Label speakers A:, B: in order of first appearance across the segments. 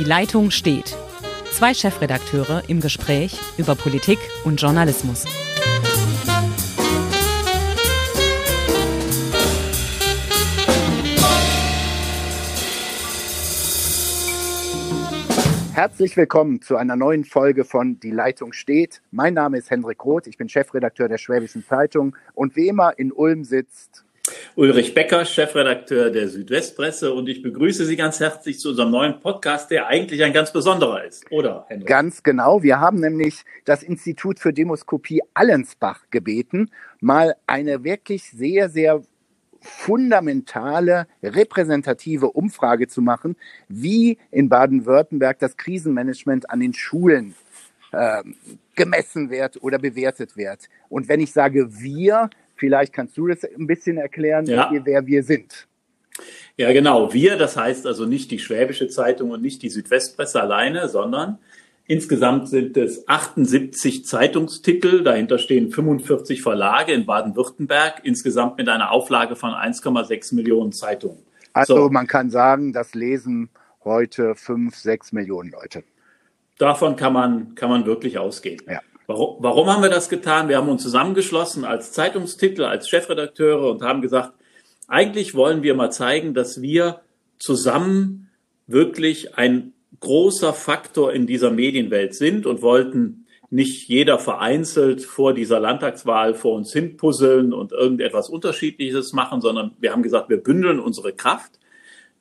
A: Die Leitung steht. Zwei Chefredakteure im Gespräch über Politik und Journalismus.
B: Herzlich willkommen zu einer neuen Folge von Die Leitung steht. Mein Name ist Hendrik Roth, ich bin Chefredakteur der Schwäbischen Zeitung und wie immer in Ulm sitzt
C: Ulrich Becker, Chefredakteur der Südwestpresse und ich begrüße Sie ganz herzlich zu unserem neuen Podcast, der eigentlich ein ganz besonderer ist, oder?
B: Hendrik? Ganz genau. Wir haben nämlich das Institut für Demoskopie Allensbach gebeten, mal eine wirklich sehr, sehr fundamentale, repräsentative Umfrage zu machen, wie in Baden-Württemberg das Krisenmanagement an den Schulen äh, gemessen wird oder bewertet wird. Und wenn ich sage wir, vielleicht kannst du das ein bisschen erklären, ja. wer wir sind.
C: Ja, genau. Wir, das heißt also nicht die Schwäbische Zeitung und nicht die Südwestpresse alleine, sondern Insgesamt sind es 78 Zeitungstitel, dahinter stehen 45 Verlage in Baden-Württemberg, insgesamt mit einer Auflage von 1,6 Millionen Zeitungen.
B: Also so. man kann sagen, das lesen heute 5, 6 Millionen Leute.
C: Davon kann man, kann man wirklich ausgehen. Ja. Warum, warum haben wir das getan? Wir haben uns zusammengeschlossen als Zeitungstitel, als Chefredakteure und haben gesagt, eigentlich wollen wir mal zeigen, dass wir zusammen wirklich ein großer Faktor in dieser Medienwelt sind und wollten nicht jeder vereinzelt vor dieser Landtagswahl vor uns hinpuzzeln und irgendetwas Unterschiedliches machen, sondern wir haben gesagt, wir bündeln unsere Kraft.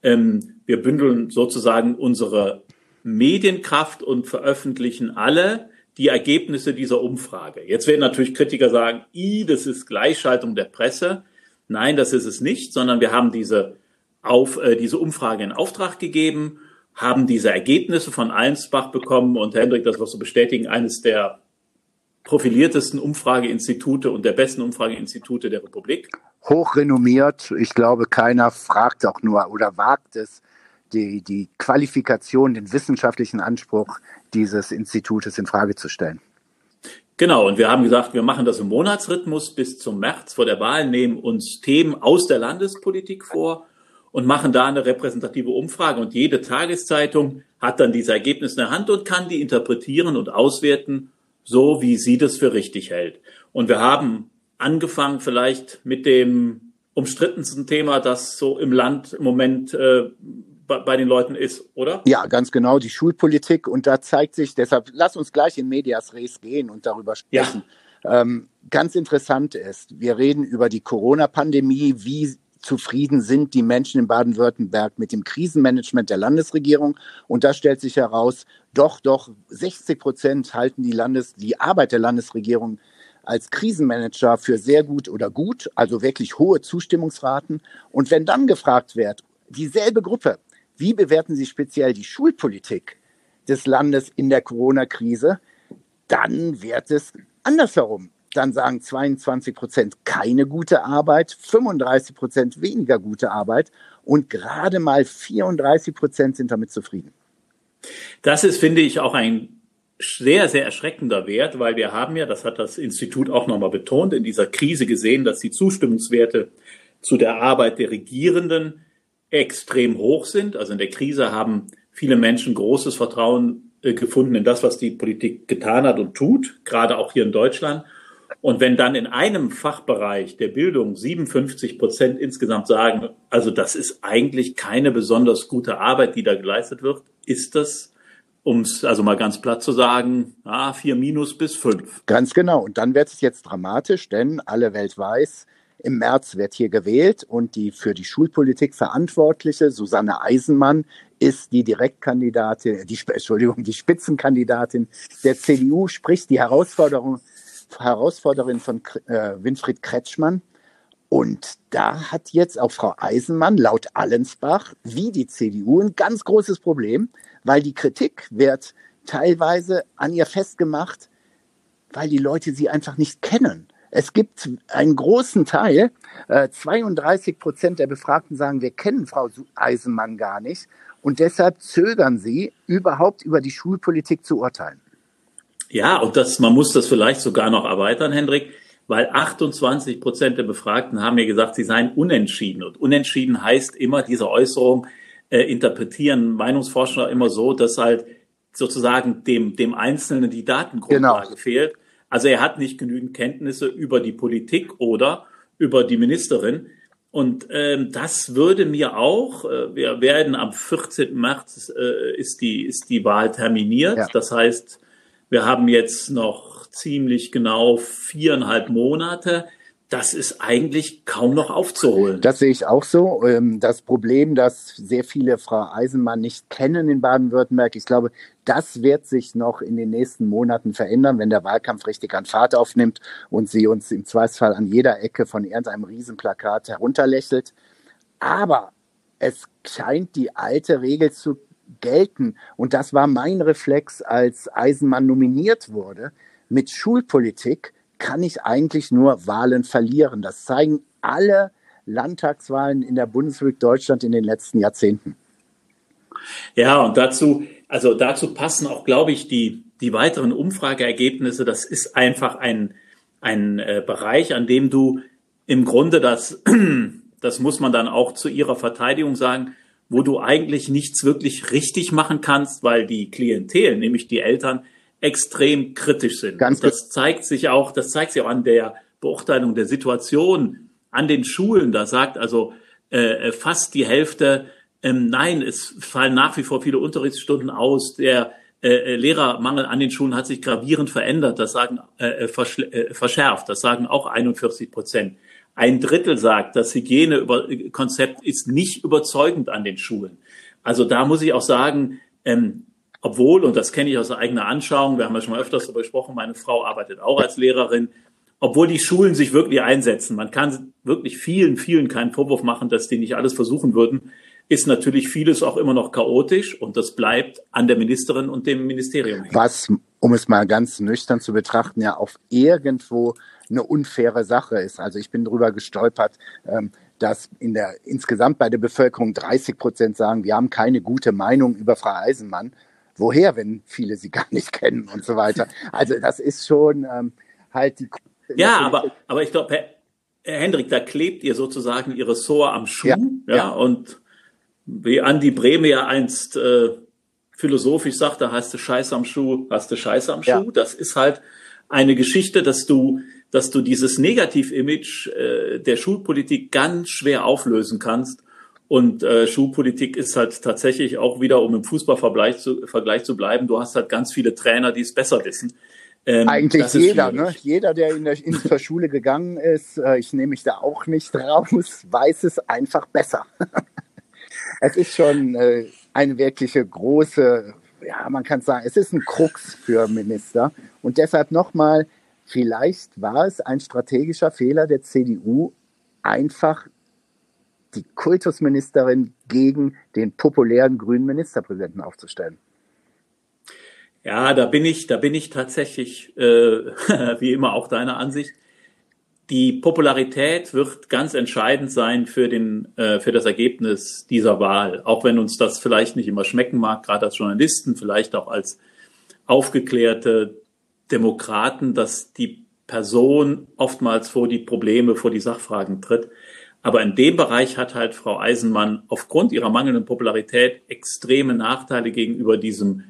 C: Ähm, wir bündeln sozusagen unsere Medienkraft und veröffentlichen alle die Ergebnisse dieser Umfrage. Jetzt werden natürlich Kritiker sagen, i, das ist Gleichschaltung der Presse. Nein, das ist es nicht, sondern wir haben diese, auf, äh, diese Umfrage in Auftrag gegeben haben diese Ergebnisse von Allensbach bekommen und Hendrik, das wirst du bestätigen, eines der profiliertesten Umfrageinstitute und der besten Umfrageinstitute der Republik.
B: Hochrenommiert. Ich glaube, keiner fragt auch nur oder wagt es, die, die Qualifikation, den wissenschaftlichen Anspruch dieses Institutes in Frage zu stellen.
C: Genau, und wir haben gesagt, wir machen das im Monatsrhythmus bis zum März vor der Wahl, nehmen uns Themen aus der Landespolitik vor und machen da eine repräsentative Umfrage. Und jede Tageszeitung hat dann diese Ergebnisse in der Hand und kann die interpretieren und auswerten, so wie sie das für richtig hält. Und wir haben angefangen vielleicht mit dem umstrittensten Thema, das so im Land im Moment äh, bei, den Leuten ist, oder?
B: Ja, ganz genau, die Schulpolitik. Und da zeigt sich, deshalb lass uns gleich in Medias Res gehen und darüber sprechen. Ja. Ähm, ganz interessant ist, wir reden über die Corona-Pandemie, wie zufrieden sind die Menschen in Baden-Württemberg mit dem Krisenmanagement der Landesregierung. Und da stellt sich heraus, doch, doch, 60 Prozent halten die, Landes-, die Arbeit der Landesregierung als Krisenmanager für sehr gut oder gut, also wirklich hohe Zustimmungsraten. Und wenn dann gefragt wird, dieselbe Gruppe, wie bewerten Sie speziell die Schulpolitik des Landes in der Corona-Krise, dann wird es andersherum dann sagen 22 Prozent keine gute Arbeit, 35 Prozent weniger gute Arbeit und gerade mal 34 Prozent sind damit zufrieden.
C: Das ist, finde ich, auch ein sehr, sehr erschreckender Wert, weil wir haben ja, das hat das Institut auch nochmal betont, in dieser Krise gesehen, dass die Zustimmungswerte zu der Arbeit der Regierenden extrem hoch sind. Also in der Krise haben viele Menschen großes Vertrauen äh, gefunden in das, was die Politik getan hat und tut, gerade auch hier in Deutschland. Und wenn dann in einem Fachbereich der Bildung 57 Prozent insgesamt sagen, also das ist eigentlich keine besonders gute Arbeit, die da geleistet wird, ist das, um es also mal ganz platt zu sagen, ah, vier minus bis fünf.
B: Ganz genau. Und dann wird es jetzt dramatisch, denn alle Welt weiß, im März wird hier gewählt und die für die Schulpolitik verantwortliche Susanne Eisenmann ist die Direktkandidatin, die, Entschuldigung, die Spitzenkandidatin der CDU, sprich die Herausforderung Herausforderin von äh, Winfried Kretschmann. Und da hat jetzt auch Frau Eisenmann laut Allensbach wie die CDU ein ganz großes Problem, weil die Kritik wird teilweise an ihr festgemacht, weil die Leute sie einfach nicht kennen. Es gibt einen großen Teil, äh, 32 Prozent der Befragten sagen, wir kennen Frau Eisenmann gar nicht. Und deshalb zögern sie, überhaupt über die Schulpolitik zu urteilen.
C: Ja, und das, man muss das vielleicht sogar noch erweitern, Hendrik, weil 28 Prozent der Befragten haben mir gesagt, sie seien unentschieden. Und unentschieden heißt immer diese Äußerung, äh, interpretieren Meinungsforscher immer so, dass halt sozusagen dem, dem Einzelnen die Datengrundlage genau. fehlt. Also er hat nicht genügend Kenntnisse über die Politik oder über die Ministerin. Und ähm, das würde mir auch, äh, wir werden am 14. März äh, ist, die, ist die Wahl terminiert. Ja. Das heißt, wir haben jetzt noch ziemlich genau viereinhalb Monate das ist eigentlich kaum noch aufzuholen.
B: Das sehe ich auch so. Ähm, das Problem, dass sehr viele Frau Eisenmann nicht kennen in Baden-Württemberg, ich glaube, das wird sich noch in den nächsten Monaten verändern, wenn der Wahlkampf richtig an Fahrt aufnimmt und sie uns im Zweifelsfall an jeder Ecke von irgendeinem Riesenplakat herunterlächelt. Aber es scheint die alte Regel zu gelten. Und das war mein Reflex, als Eisenmann nominiert wurde mit Schulpolitik kann ich eigentlich nur Wahlen verlieren. Das zeigen alle Landtagswahlen in der Bundesrepublik Deutschland in den letzten Jahrzehnten.
C: Ja, und dazu, also dazu passen auch, glaube ich, die, die weiteren Umfrageergebnisse. Das ist einfach ein, ein äh, Bereich, an dem du im Grunde das, das muss man dann auch zu ihrer Verteidigung sagen, wo du eigentlich nichts wirklich richtig machen kannst, weil die Klientel, nämlich die Eltern, extrem kritisch sind. Ganz das zeigt sich auch, das zeigt sich auch an der Beurteilung der Situation an den Schulen. Da sagt also äh, fast die Hälfte, ähm, nein, es fallen nach wie vor viele Unterrichtsstunden aus. Der äh, Lehrermangel an den Schulen hat sich gravierend verändert. Das sagen äh, äh, verschärft. Das sagen auch 41 Prozent. Ein Drittel sagt, das Hygienekonzept ist nicht überzeugend an den Schulen. Also da muss ich auch sagen, ähm, obwohl, und das kenne ich aus eigener Anschauung, wir haben ja schon mal öfters darüber gesprochen, meine Frau arbeitet auch als Lehrerin, obwohl die Schulen sich wirklich einsetzen, man kann wirklich vielen, vielen keinen Vorwurf machen, dass die nicht alles versuchen würden, ist natürlich vieles auch immer noch chaotisch und das bleibt an der Ministerin und dem Ministerium.
B: Was, um es mal ganz nüchtern zu betrachten, ja auf irgendwo eine unfaire Sache ist. Also ich bin drüber gestolpert, ähm, dass in der insgesamt bei der Bevölkerung 30 Prozent sagen, wir haben keine gute Meinung über Frau Eisenmann woher, wenn viele sie gar nicht kennen und so weiter. Also das ist schon ähm, halt die.
C: Ja, aber, aber ich glaube, Herr, Hendrik, da klebt ihr sozusagen ihre Ressort am Schuh. Ja, ja, ja. Und wie Andi Breme ja einst äh, philosophisch sagte, hast du Scheiß am Schuh, hast du Scheiß am Schuh. Ja. Das ist halt eine Geschichte, dass du dass du dieses Negativ-Image äh, der Schulpolitik ganz schwer auflösen kannst und äh, Schulpolitik ist halt tatsächlich auch wieder, um im Fußballvergleich zu, Vergleich zu bleiben, du hast halt ganz viele Trainer, die es besser wissen.
B: Ähm, Eigentlich jeder, ne? Jeder, der in der, in der Schule gegangen ist, äh, ich nehme mich da auch nicht raus, weiß es einfach besser. es ist schon äh, eine wirkliche große, ja, man kann sagen, es ist ein Krux für Minister. Und deshalb nochmal, vielleicht war es ein strategischer Fehler der CDU, einfach die Kultusministerin gegen den populären grünen Ministerpräsidenten aufzustellen.
C: Ja, da bin ich, da bin ich tatsächlich, äh, wie immer auch deiner Ansicht. Die Popularität wird ganz entscheidend sein für den, äh, für das Ergebnis dieser Wahl. Auch wenn uns das vielleicht nicht immer schmecken mag, gerade als Journalisten, vielleicht auch als aufgeklärte Demokraten, dass die Person oftmals vor die Probleme, vor die Sachfragen tritt. Aber in dem Bereich hat halt Frau Eisenmann aufgrund ihrer mangelnden Popularität extreme Nachteile gegenüber diesem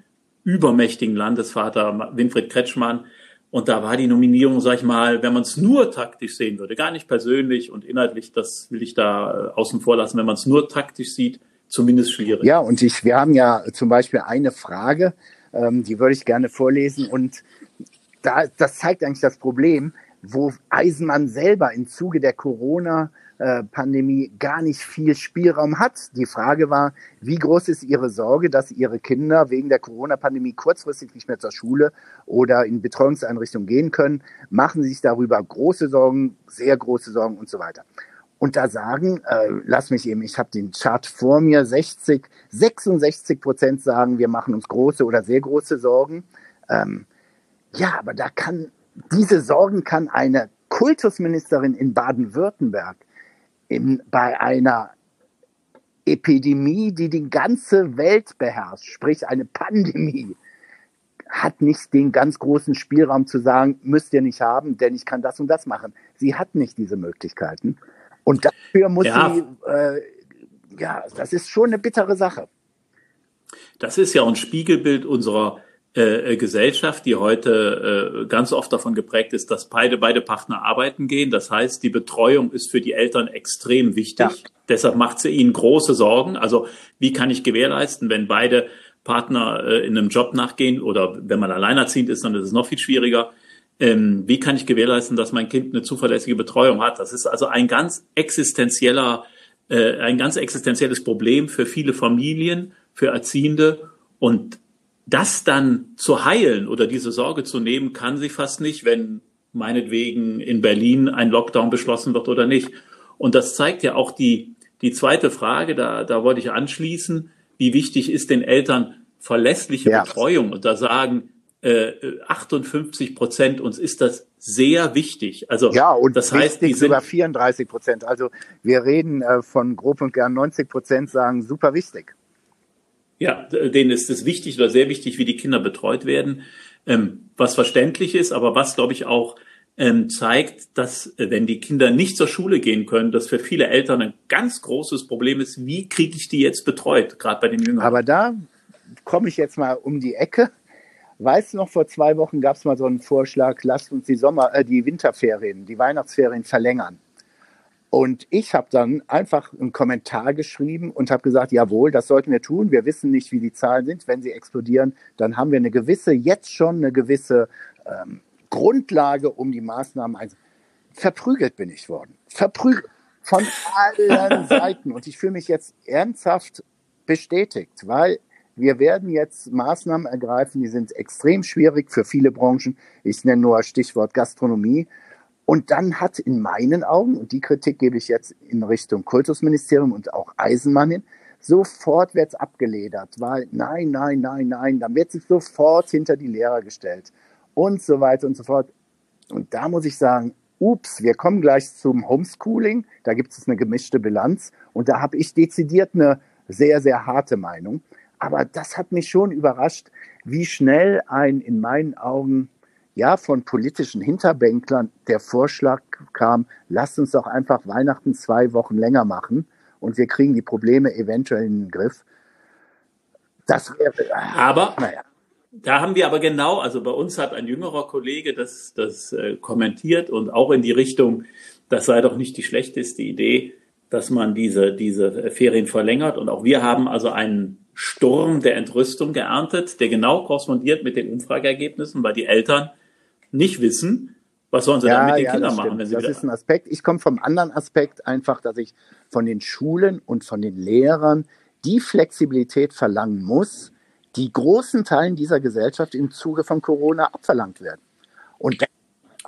C: übermächtigen Landesvater Winfried Kretschmann. Und da war die Nominierung, sag ich mal, wenn man es nur taktisch sehen würde, gar nicht persönlich und inhaltlich, das will ich da äh, außen vor lassen, wenn man es nur taktisch sieht, zumindest schwierig.
B: Ja, und ich, wir haben ja zum Beispiel eine Frage, ähm, die würde ich gerne vorlesen und da, das zeigt eigentlich das Problem, wo Eisenmann selber im Zuge der Corona äh, Pandemie gar nicht viel Spielraum hat. Die Frage war, wie groß ist Ihre Sorge, dass Ihre Kinder wegen der Corona-Pandemie kurzfristig nicht mehr zur Schule oder in Betreuungseinrichtungen gehen können? Machen Sie sich darüber große Sorgen, sehr große Sorgen und so weiter. Und da sagen, äh, lass mich eben, ich habe den Chart vor mir, 60, 66 Prozent sagen, wir machen uns große oder sehr große Sorgen. Ähm, ja, aber da kann, diese Sorgen kann eine Kultusministerin in Baden-Württemberg in, bei einer Epidemie, die die ganze Welt beherrscht, sprich eine Pandemie, hat nicht den ganz großen Spielraum zu sagen, müsst ihr nicht haben, denn ich kann das und das machen. Sie hat nicht diese Möglichkeiten. Und dafür muss ja. sie äh, ja, das ist schon eine bittere Sache.
C: Das ist ja ein Spiegelbild unserer äh, äh, Gesellschaft, die heute äh, ganz oft davon geprägt ist, dass beide, beide Partner arbeiten gehen. Das heißt, die Betreuung ist für die Eltern extrem wichtig. Ja. Deshalb macht sie ihnen große Sorgen. Also wie kann ich gewährleisten, wenn beide Partner äh, in einem Job nachgehen oder wenn man alleinerziehend ist, dann ist es noch viel schwieriger. Ähm, wie kann ich gewährleisten, dass mein Kind eine zuverlässige Betreuung hat? Das ist also ein ganz existenzieller, äh, ein ganz existenzielles Problem für viele Familien, für Erziehende und das dann zu heilen oder diese Sorge zu nehmen, kann sie fast nicht, wenn meinetwegen in Berlin ein Lockdown beschlossen wird oder nicht. Und das zeigt ja auch die, die zweite Frage, da, da wollte ich anschließen, wie wichtig ist den Eltern verlässliche ja. Betreuung? Und da sagen äh, 58 Prozent, uns ist das sehr wichtig. Also
B: ja, und das heißt, die sind über 34 Prozent. Also wir reden äh, von grob und gern 90 Prozent sagen super wichtig.
C: Ja, denen ist es wichtig oder sehr wichtig, wie die Kinder betreut werden, ähm, was verständlich ist, aber was, glaube ich, auch ähm, zeigt, dass äh, wenn die Kinder nicht zur Schule gehen können, das für viele Eltern ein ganz großes Problem ist, wie kriege ich die jetzt betreut, gerade bei den Jüngeren.
B: Aber da komme ich jetzt mal um die Ecke. Weißt du noch, vor zwei Wochen gab es mal so einen Vorschlag, lasst uns die Sommer, äh, die Winterferien, die Weihnachtsferien verlängern. Und ich habe dann einfach einen Kommentar geschrieben und habe gesagt, jawohl, das sollten wir tun. Wir wissen nicht, wie die Zahlen sind. Wenn sie explodieren, dann haben wir eine gewisse, jetzt schon eine gewisse ähm, Grundlage, um die Maßnahmen einzusetzen. Verprügelt bin ich worden. Verprügelt. Von allen Seiten. Und ich fühle mich jetzt ernsthaft bestätigt, weil wir werden jetzt Maßnahmen ergreifen, die sind extrem schwierig für viele Branchen. Ich nenne nur Stichwort Gastronomie. Und dann hat in meinen Augen, und die Kritik gebe ich jetzt in Richtung Kultusministerium und auch Eisenmann hin, sofort wird es abgeledert, weil nein, nein, nein, nein, dann wird sich sofort hinter die Lehrer gestellt und so weiter und so fort. Und da muss ich sagen, ups, wir kommen gleich zum Homeschooling, da gibt es eine gemischte Bilanz und da habe ich dezidiert eine sehr, sehr harte Meinung. Aber das hat mich schon überrascht, wie schnell ein in meinen Augen ja, von politischen Hinterbänklern der Vorschlag kam, lasst uns doch einfach Weihnachten zwei Wochen länger machen und wir kriegen die Probleme eventuell in den Griff.
C: Das wäre. Aber naja. da haben wir aber genau, also bei uns hat ein jüngerer Kollege das, das äh, kommentiert und auch in die Richtung, das sei doch nicht die schlechteste Idee, dass man diese, diese Ferien verlängert. Und auch wir haben also einen Sturm der Entrüstung geerntet, der genau korrespondiert mit den Umfrageergebnissen, weil die Eltern nicht wissen, was sollen sie ja, dann mit den ja, Kindern machen?
B: Wenn sie das ist ein Aspekt. Ich komme vom anderen Aspekt einfach, dass ich von den Schulen und von den Lehrern die Flexibilität verlangen muss, die großen Teilen dieser Gesellschaft im Zuge von Corona abverlangt werden. Und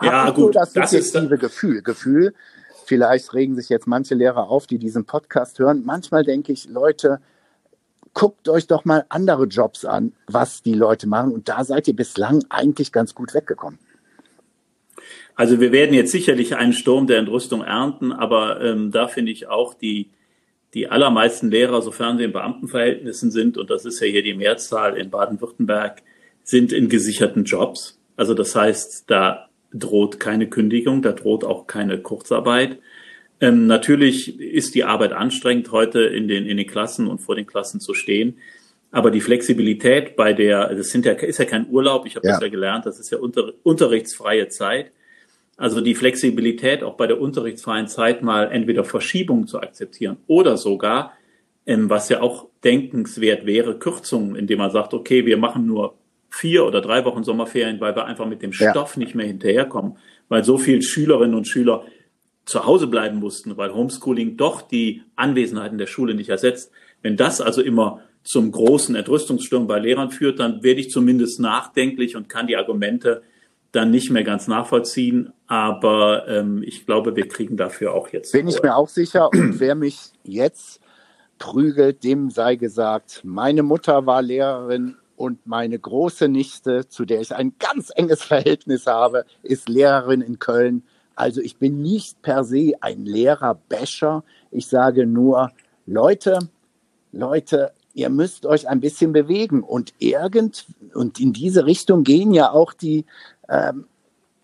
C: ja, gut,
B: das, das subjektive Gefühl. Gefühl, vielleicht regen sich jetzt manche Lehrer auf, die diesen Podcast hören. Manchmal denke ich, Leute, guckt euch doch mal andere Jobs an, was die Leute machen. Und da seid ihr bislang eigentlich ganz gut weggekommen.
C: Also wir werden jetzt sicherlich einen Sturm der Entrüstung ernten, aber ähm, da finde ich auch die, die allermeisten Lehrer, sofern sie in Beamtenverhältnissen sind, und das ist ja hier die Mehrzahl in Baden-Württemberg, sind in gesicherten Jobs. Also das heißt, da droht keine Kündigung, da droht auch keine Kurzarbeit. Ähm, natürlich ist die Arbeit anstrengend, heute in den, in den Klassen und vor den Klassen zu stehen. Aber die Flexibilität bei der, das sind ja, ist ja kein Urlaub, ich habe ja. das ja gelernt, das ist ja unter, unterrichtsfreie Zeit. Also die Flexibilität auch bei der unterrichtsfreien Zeit mal entweder Verschiebungen zu akzeptieren oder sogar, ähm, was ja auch denkenswert wäre, Kürzungen, indem man sagt, okay, wir machen nur vier oder drei Wochen Sommerferien, weil wir einfach mit dem Stoff ja. nicht mehr hinterherkommen, weil so viele Schülerinnen und Schüler zu Hause bleiben mussten, weil Homeschooling doch die Anwesenheiten der Schule nicht ersetzt. Wenn das also immer zum großen Entrüstungssturm bei Lehrern führt, dann werde ich zumindest nachdenklich und kann die Argumente dann nicht mehr ganz nachvollziehen. Aber ähm, ich glaube, wir kriegen dafür auch jetzt.
B: Bin ich mir auch sicher. Und wer mich jetzt prügelt, dem sei gesagt, meine Mutter war Lehrerin und meine große Nichte, zu der ich ein ganz enges Verhältnis habe, ist Lehrerin in Köln. Also ich bin nicht per se ein Lehrer-Basher. Ich sage nur, Leute, Leute, ihr müsst euch ein bisschen bewegen. Und irgend, und in diese Richtung gehen ja auch die ähm,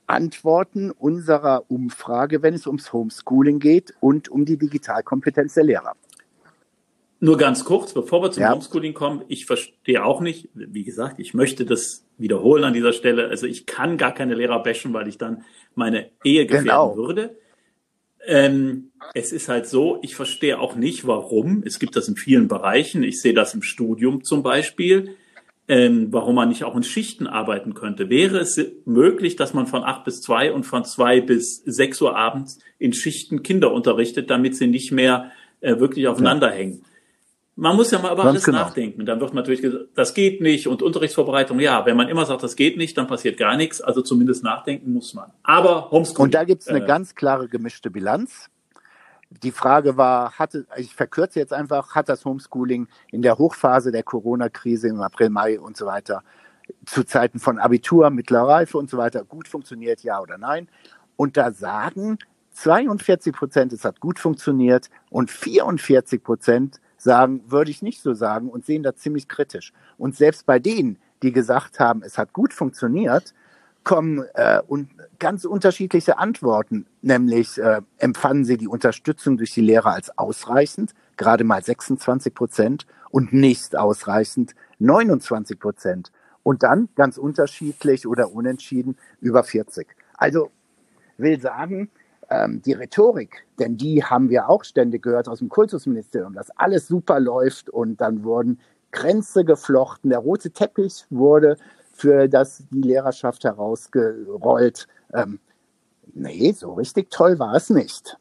B: Antworten unserer Umfrage, wenn es ums Homeschooling geht und um die Digitalkompetenz der Lehrer.
C: nur ganz kurz, bevor wir zum ja. Homeschooling kommen, ich verstehe auch nicht, wie gesagt, ich möchte das wiederholen an dieser Stelle. Also ich kann gar keine Lehrer bashen, weil ich dann meine Ehe gefährden genau. würde. Ähm, es ist halt so, ich verstehe auch nicht, warum. Es gibt das in vielen Bereichen. Ich sehe das im Studium zum Beispiel, ähm, warum man nicht auch in Schichten arbeiten könnte. Wäre es möglich, dass man von acht bis zwei und von zwei bis sechs Uhr abends in Schichten Kinder unterrichtet, damit sie nicht mehr äh, wirklich aufeinander ja. hängen? Man muss ja mal über alles genau. nachdenken. Dann wird natürlich gesagt, das geht nicht und Unterrichtsvorbereitung, ja, wenn man immer sagt, das geht nicht, dann passiert gar nichts. Also zumindest nachdenken muss man. Aber
B: Homeschooling. Und da gibt es eine äh, ganz klare gemischte Bilanz. Die Frage war, hatte, ich verkürze jetzt einfach, hat das Homeschooling in der Hochphase der Corona-Krise im April, Mai und so weiter zu Zeiten von Abitur, mittlerer Reife und so weiter gut funktioniert, ja oder nein? Und da sagen 42 Prozent, es hat gut funktioniert und 44 Prozent sagen, würde ich nicht so sagen und sehen das ziemlich kritisch. Und selbst bei denen, die gesagt haben, es hat gut funktioniert, kommen äh, und ganz unterschiedliche Antworten, nämlich äh, empfanden sie die Unterstützung durch die Lehrer als ausreichend, gerade mal 26 Prozent, und nicht ausreichend 29 Prozent. Und dann ganz unterschiedlich oder unentschieden über 40. Also will sagen, ähm, die Rhetorik, denn die haben wir auch ständig gehört aus dem Kultusministerium, dass alles super läuft und dann wurden Grenze geflochten, der rote Teppich wurde für das die Lehrerschaft herausgerollt. Ähm, nee, so richtig toll war es nicht.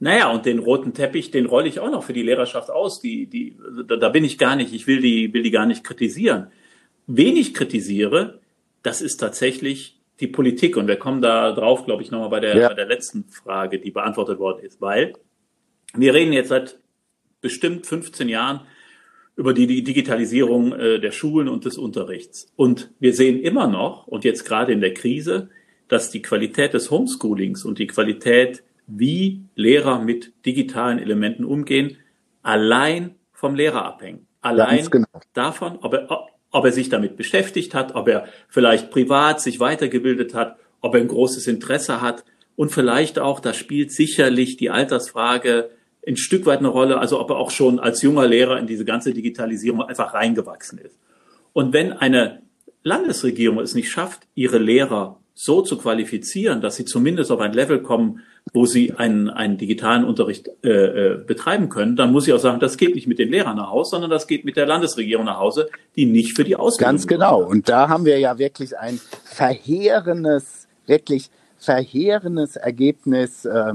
C: Naja, und den roten Teppich, den rolle ich auch noch für die Lehrerschaft aus. Die, die, da, bin ich gar nicht, ich will die, will die gar nicht kritisieren. Wen ich kritisiere, das ist tatsächlich die Politik, und wir kommen da drauf, glaube ich, nochmal bei der, ja. bei der letzten Frage, die beantwortet worden ist, weil wir reden jetzt seit bestimmt 15 Jahren über die, die Digitalisierung äh, der Schulen und des Unterrichts. Und wir sehen immer noch, und jetzt gerade in der Krise, dass die Qualität des Homeschoolings und die Qualität, wie Lehrer mit digitalen Elementen umgehen, allein vom Lehrer abhängen. Allein genau. davon, ob er, ob er sich damit beschäftigt hat, ob er vielleicht privat sich weitergebildet hat, ob er ein großes Interesse hat und vielleicht auch, da spielt sicherlich die Altersfrage ein Stück weit eine Rolle, also ob er auch schon als junger Lehrer in diese ganze Digitalisierung einfach reingewachsen ist. Und wenn eine Landesregierung es nicht schafft, ihre Lehrer so zu qualifizieren, dass sie zumindest auf ein Level kommen, wo sie einen, einen digitalen Unterricht äh, äh, betreiben können, dann muss ich auch sagen, das geht nicht mit den Lehrern nach Hause, sondern das geht mit der Landesregierung nach Hause, die nicht für die Ausbildung.
B: Ganz genau. Und da haben wir ja wirklich ein verheerendes, wirklich verheerendes Ergebnis äh,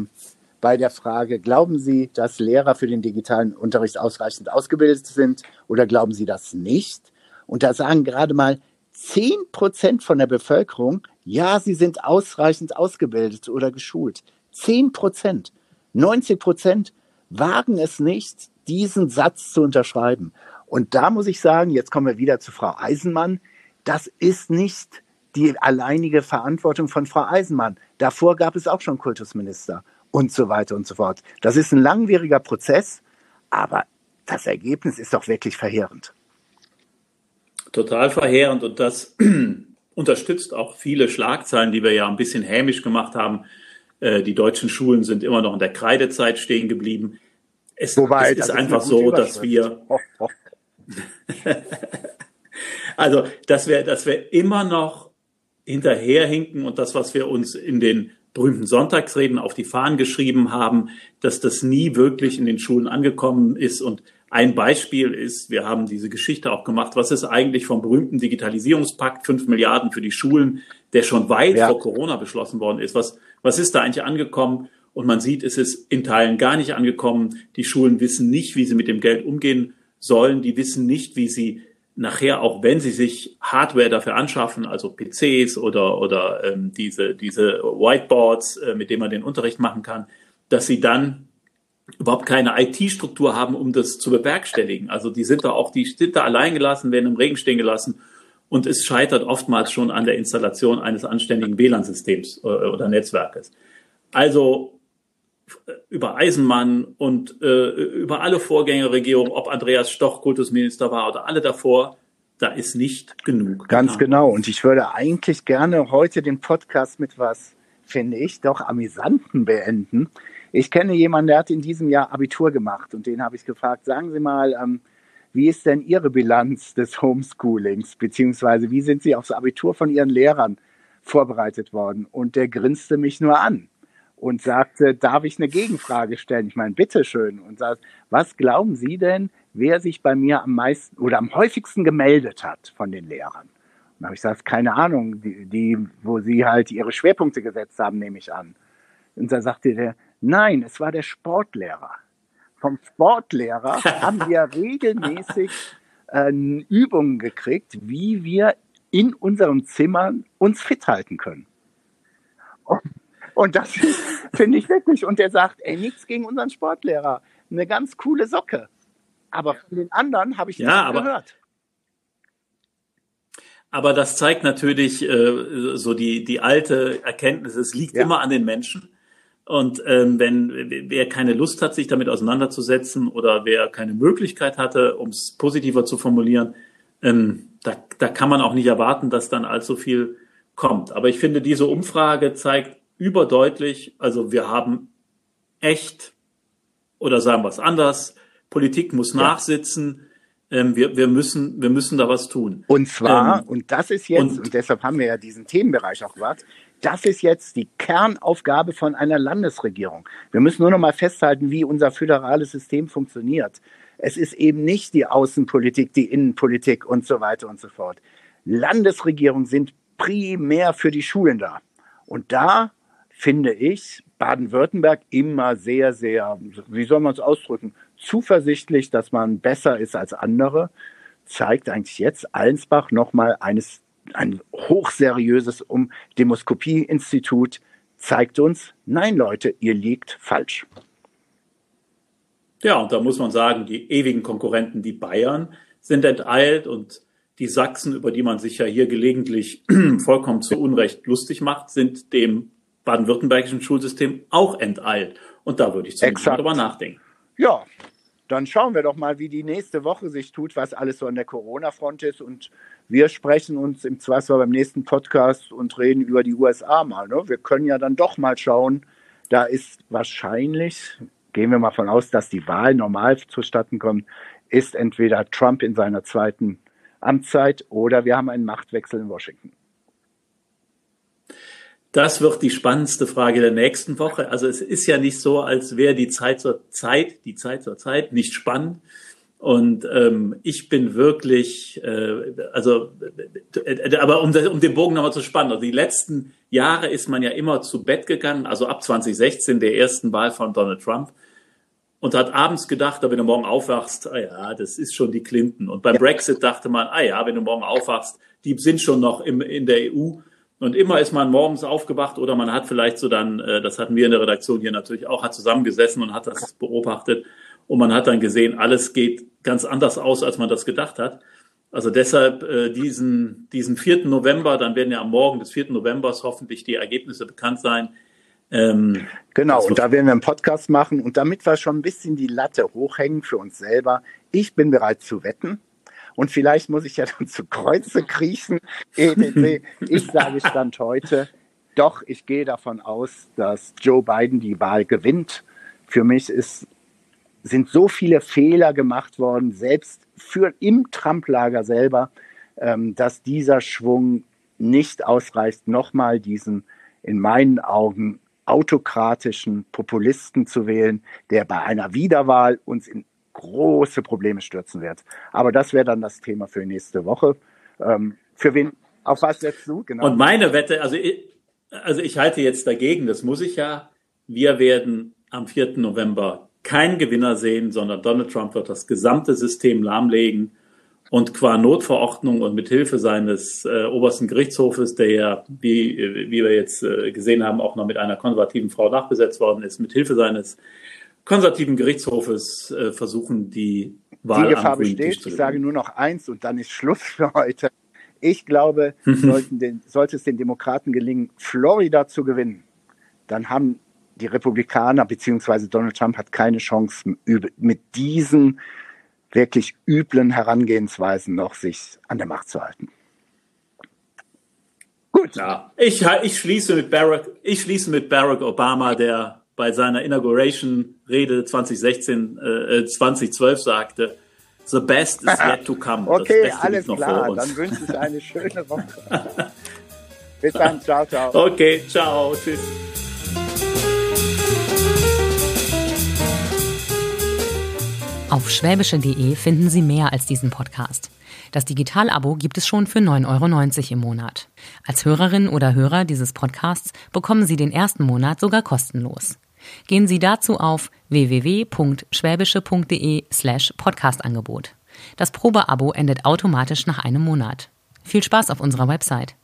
B: bei der Frage, glauben Sie, dass Lehrer für den digitalen Unterricht ausreichend ausgebildet sind oder glauben Sie das nicht? Und da sagen gerade mal zehn Prozent von der Bevölkerung, ja, sie sind ausreichend ausgebildet oder geschult. Zehn Prozent. 90 Prozent wagen es nicht, diesen Satz zu unterschreiben. Und da muss ich sagen, jetzt kommen wir wieder zu Frau Eisenmann. Das ist nicht die alleinige Verantwortung von Frau Eisenmann. Davor gab es auch schon Kultusminister und so weiter und so fort. Das ist ein langwieriger Prozess, aber das Ergebnis ist doch wirklich verheerend.
C: Total verheerend und das unterstützt auch viele Schlagzeilen, die wir ja ein bisschen hämisch gemacht haben. Äh, die deutschen Schulen sind immer noch in der Kreidezeit stehen geblieben. Es, Wobei, es ist einfach ist so, dass wir also, dass wir, dass wir immer noch hinterherhinken und das, was wir uns in den berühmten Sonntagsreden auf die Fahnen geschrieben haben, dass das nie wirklich in den Schulen angekommen ist und ein Beispiel ist, wir haben diese Geschichte auch gemacht, was ist eigentlich vom berühmten Digitalisierungspakt, fünf Milliarden für die Schulen, der schon weit ja. vor Corona beschlossen worden ist. Was, was ist da eigentlich angekommen? Und man sieht, es ist in Teilen gar nicht angekommen. Die Schulen wissen nicht, wie sie mit dem Geld umgehen sollen. Die wissen nicht, wie sie nachher, auch wenn sie sich Hardware dafür anschaffen, also PCs oder, oder ähm, diese, diese Whiteboards, äh, mit denen man den Unterricht machen kann, dass sie dann überhaupt keine IT-Struktur haben, um das zu bewerkstelligen. Also die sind da auch, die sind da allein gelassen, werden im Regen stehen gelassen. Und es scheitert oftmals schon an der Installation eines anständigen WLAN-Systems äh, oder Netzwerkes. Also äh, über Eisenmann und äh, über alle Vorgängerregierungen, ob Andreas Stoch Kultusminister war oder alle davor, da ist nicht genug.
B: Ganz genau. Und ich würde eigentlich gerne heute den Podcast mit was, finde ich, doch amüsanten beenden Ich kenne jemanden, der hat in diesem Jahr Abitur gemacht und den habe ich gefragt, sagen Sie mal, ähm, wie ist denn Ihre Bilanz des Homeschoolings, beziehungsweise wie sind Sie aufs Abitur von Ihren Lehrern vorbereitet worden? Und der grinste mich nur an und sagte, darf ich eine Gegenfrage stellen? Ich meine, bitteschön. Und sagt, was glauben Sie denn, wer sich bei mir am meisten oder am häufigsten gemeldet hat von den Lehrern? Und habe ich gesagt, keine Ahnung, die, die, wo Sie halt Ihre Schwerpunkte gesetzt haben, nehme ich an. Und da sagte der, nein, es war der Sportlehrer. Vom Sportlehrer haben wir regelmäßig äh, Übungen gekriegt, wie wir in unseren Zimmern uns fit halten können. Und, und das finde ich wirklich. Und der sagt, ey, nichts gegen unseren Sportlehrer. Eine ganz coole Socke. Aber von den anderen habe ich ja, nichts gehört.
C: Aber das zeigt natürlich äh, so die, die alte Erkenntnis, es liegt ja. immer an den Menschen. Und ähm, wenn wer keine Lust hat, sich damit auseinanderzusetzen oder wer keine Möglichkeit hatte, um es positiver zu formulieren, ähm, da, da kann man auch nicht erwarten, dass dann allzu viel kommt. Aber ich finde, diese Umfrage zeigt überdeutlich, also wir haben echt, oder sagen wir es anders, Politik muss ja. nachsitzen. Ähm, wir, wir, müssen, wir müssen da was tun.
B: Und zwar, ähm, und das ist jetzt, und, und deshalb haben wir ja diesen Themenbereich auch gemacht, das ist jetzt die Kernaufgabe von einer Landesregierung. Wir müssen nur noch mal festhalten, wie unser föderales System funktioniert. Es ist eben nicht die Außenpolitik, die Innenpolitik und so weiter und so fort. Landesregierungen sind primär für die Schulen da. Und da finde ich Baden-Württemberg immer sehr, sehr, wie soll man es ausdrücken, zuversichtlich, dass man besser ist als andere, zeigt eigentlich jetzt Allensbach nochmal eines ein hochseriöses um Demoskopie-Institut zeigt uns, nein Leute, ihr liegt falsch.
C: Ja, und da muss man sagen, die ewigen Konkurrenten, die Bayern, sind enteilt und die Sachsen, über die man sich ja hier gelegentlich vollkommen zu Unrecht lustig macht, sind dem baden-württembergischen Schulsystem auch enteilt. Und da würde ich zumindest darüber nachdenken.
B: Ja, dann schauen wir doch mal, wie die nächste Woche sich tut, was alles so an der Corona-Front ist. Und wir sprechen uns im Zweifel beim nächsten Podcast und reden über die USA mal. Ne? Wir können ja dann doch mal schauen. Da ist wahrscheinlich, gehen wir mal von aus, dass die Wahl normal zustatten kommt, ist entweder Trump in seiner zweiten Amtszeit oder wir haben einen Machtwechsel in Washington.
C: Das wird die spannendste Frage der nächsten Woche. Also es ist ja nicht so, als wäre die Zeit zur Zeit, die Zeit zur Zeit nicht spannend. Und ähm, ich bin wirklich, äh, also, äh, aber um, um den Bogen nochmal zu spannen, also die letzten Jahre ist man ja immer zu Bett gegangen, also ab 2016, der ersten Wahl von Donald Trump, und hat abends gedacht, wenn du morgen aufwachst, ah ja, das ist schon die Clinton. Und beim ja. Brexit dachte man, ah ja, wenn du morgen aufwachst, die sind schon noch im, in der EU. Und immer ist man morgens aufgewacht oder man hat vielleicht so dann, äh, das hatten wir in der Redaktion hier natürlich auch, hat zusammengesessen und hat das beobachtet und man hat dann gesehen, alles geht ganz anders aus, als man das gedacht hat. Also deshalb äh, diesen, diesen 4. November, dann werden ja am Morgen des 4. Novembers hoffentlich die Ergebnisse bekannt sein.
B: Ähm, genau, und da werden wir einen Podcast machen. Und damit wir schon ein bisschen die Latte hochhängen für uns selber, ich bin bereit zu wetten. Und vielleicht muss ich ja dann zu Kreuze kriechen. Ich sage Stand heute, doch, ich gehe davon aus, dass Joe Biden die Wahl gewinnt. Für mich ist, sind so viele Fehler gemacht worden, selbst für im Trump-Lager selber, ähm, dass dieser Schwung nicht ausreicht, nochmal diesen in meinen Augen autokratischen Populisten zu wählen, der bei einer Wiederwahl uns in große Probleme stürzen wird. Aber das wäre dann das Thema für nächste Woche. Ähm, für wen, auf was setzt du?
C: Genau. Und meine Wette, also ich, also ich halte jetzt dagegen, das muss ich ja. Wir werden am 4. November keinen Gewinner sehen, sondern Donald Trump wird das gesamte System lahmlegen und qua Notverordnung und mit Hilfe seines äh, obersten Gerichtshofes, der ja, wie, wie wir jetzt äh, gesehen haben, auch noch mit einer konservativen Frau nachbesetzt worden ist, mit Hilfe seines konservativen Gerichtshofes äh, versuchen, die Wahl
B: Die Gefahr besteht. Ich sage nur noch eins und dann ist Schluss für heute. Ich glaube, den, sollte es den Demokraten gelingen, Florida zu gewinnen, dann haben die Republikaner beziehungsweise Donald Trump hat keine Chance mit diesen wirklich üblen Herangehensweisen noch sich an der Macht zu halten.
C: Gut. Ja, ich, ich schließe mit Barack, ich schließe mit Barack Obama, der bei seiner Inauguration-Rede 2016, äh, 2012 sagte, The best is yet to come.
B: okay, alles klar. Dann wünsche ich eine schöne Woche. Bis dann. Ciao, ciao.
C: Okay, ciao. Tschüss.
A: Auf schwäbische.de finden Sie mehr als diesen Podcast. Das Digital-Abo gibt es schon für 9,90 Euro im Monat. Als Hörerin oder Hörer dieses Podcasts bekommen Sie den ersten Monat sogar kostenlos. Gehen Sie dazu auf www.schwäbische.de slash Podcastangebot. Das Probeabo endet automatisch nach einem Monat. Viel Spaß auf unserer Website.